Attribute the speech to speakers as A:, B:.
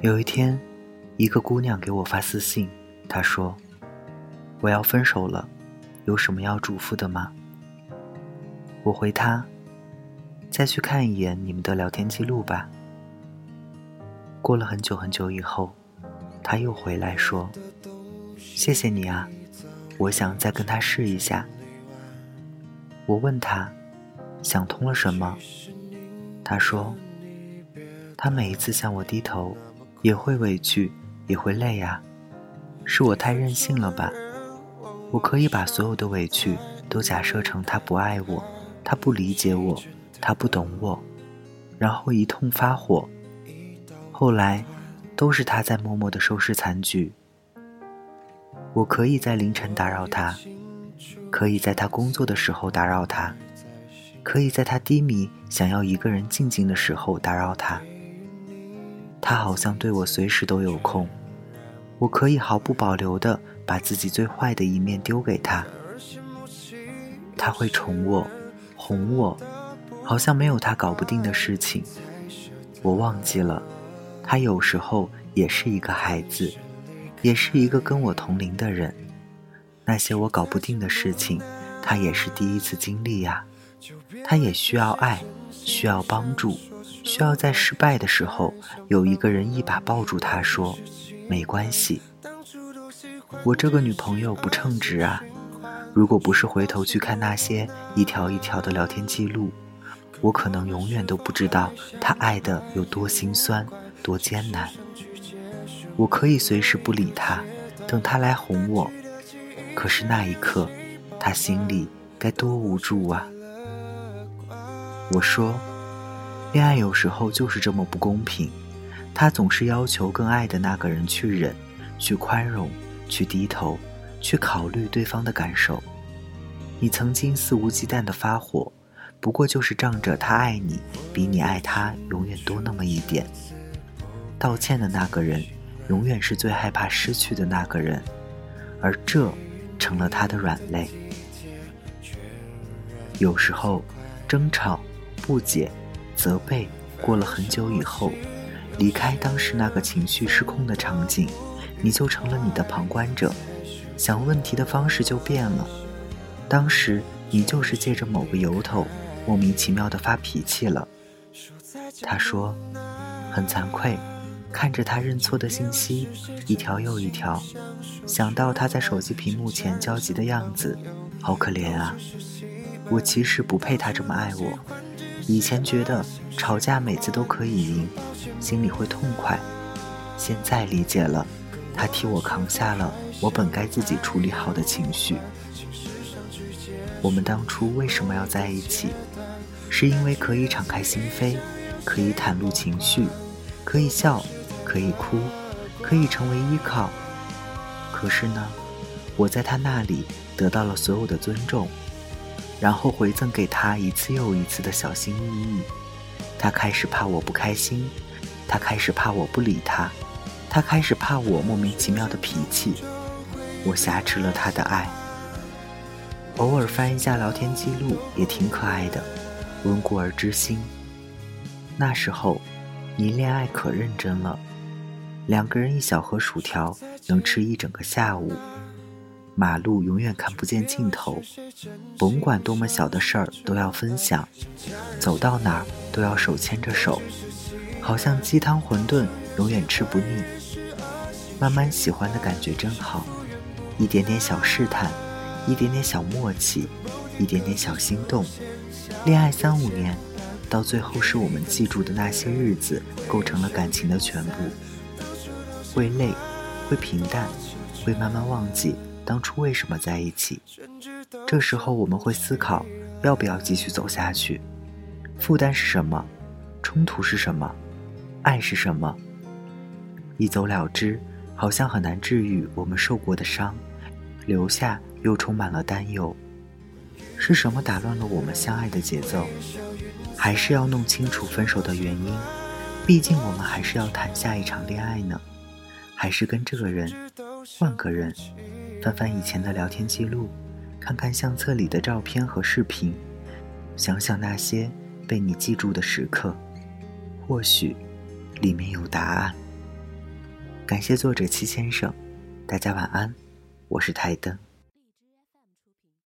A: 有一天，一个姑娘给我发私信，她说：“我要分手了，有什么要嘱咐的吗？”我回她：“再去看一眼你们的聊天记录吧。”过了很久很久以后，她又回来说：“谢谢你啊，我想再跟他试一下。”我问她：“想通了什么？”她说：“他每一次向我低头。”也会委屈，也会累啊，是我太任性了吧？我可以把所有的委屈都假设成他不爱我，他不理解我，他不懂我，然后一通发火。后来，都是他在默默的收拾残局。我可以在凌晨打扰他，可以在他工作的时候打扰他，可以在他低迷想要一个人静静的时候打扰他。他好像对我随时都有空，我可以毫不保留地把自己最坏的一面丢给他。他会宠我，哄我，好像没有他搞不定的事情。我忘记了，他有时候也是一个孩子，也是一个跟我同龄的人。那些我搞不定的事情，他也是第一次经历呀。他也需要爱，需要帮助。需要在失败的时候有一个人一把抱住他，说：“没关系。”我这个女朋友不称职啊！如果不是回头去看那些一条一条的聊天记录，我可能永远都不知道她爱的有多心酸、多艰难。我可以随时不理他，等他来哄我，可是那一刻，他心里该多无助啊！我说。恋爱有时候就是这么不公平，他总是要求更爱的那个人去忍、去宽容、去低头、去考虑对方的感受。你曾经肆无忌惮的发火，不过就是仗着他爱你比你爱他永远多那么一点。道歉的那个人，永远是最害怕失去的那个人，而这成了他的软肋。有时候，争吵、不解。责备过了很久以后，离开当时那个情绪失控的场景，你就成了你的旁观者，想问题的方式就变了。当时你就是借着某个由头，莫名其妙的发脾气了。他说，很惭愧，看着他认错的信息一条又一条，想到他在手机屏幕前焦急的样子，好可怜啊！我其实不配他这么爱我。以前觉得吵架每次都可以赢，心里会痛快。现在理解了，他替我扛下了我本该自己处理好的情绪。我们当初为什么要在一起？是因为可以敞开心扉，可以袒露情绪，可以笑，可以哭，可以成为依靠。可是呢，我在他那里得到了所有的尊重。然后回赠给他一次又一次的小心翼翼，他开始怕我不开心，他开始怕我不理他，他开始怕我莫名其妙的脾气，我挟持了他的爱。偶尔翻一下聊天记录也挺可爱的，温故而知新。那时候，你恋爱可认真了，两个人一小盒薯条能吃一整个下午。马路永远看不见尽头，甭管多么小的事儿都要分享，走到哪儿都要手牵着手，好像鸡汤馄饨永远吃不腻。慢慢喜欢的感觉真好，一点点小试探，一点点小默契，一点点小心动。恋爱三五年，到最后是我们记住的那些日子构成了感情的全部。会累，会平淡，会慢慢忘记。当初为什么在一起？这时候我们会思考，要不要继续走下去？负担是什么？冲突是什么？爱是什么？一走了之，好像很难治愈我们受过的伤，留下又充满了担忧。是什么打乱了我们相爱的节奏？还是要弄清楚分手的原因？毕竟我们还是要谈下一场恋爱呢。还是跟这个人换个人？翻翻以前的聊天记录，看看相册里的照片和视频，想想那些被你记住的时刻，或许里面有答案。感谢作者七先生，大家晚安，我是台灯。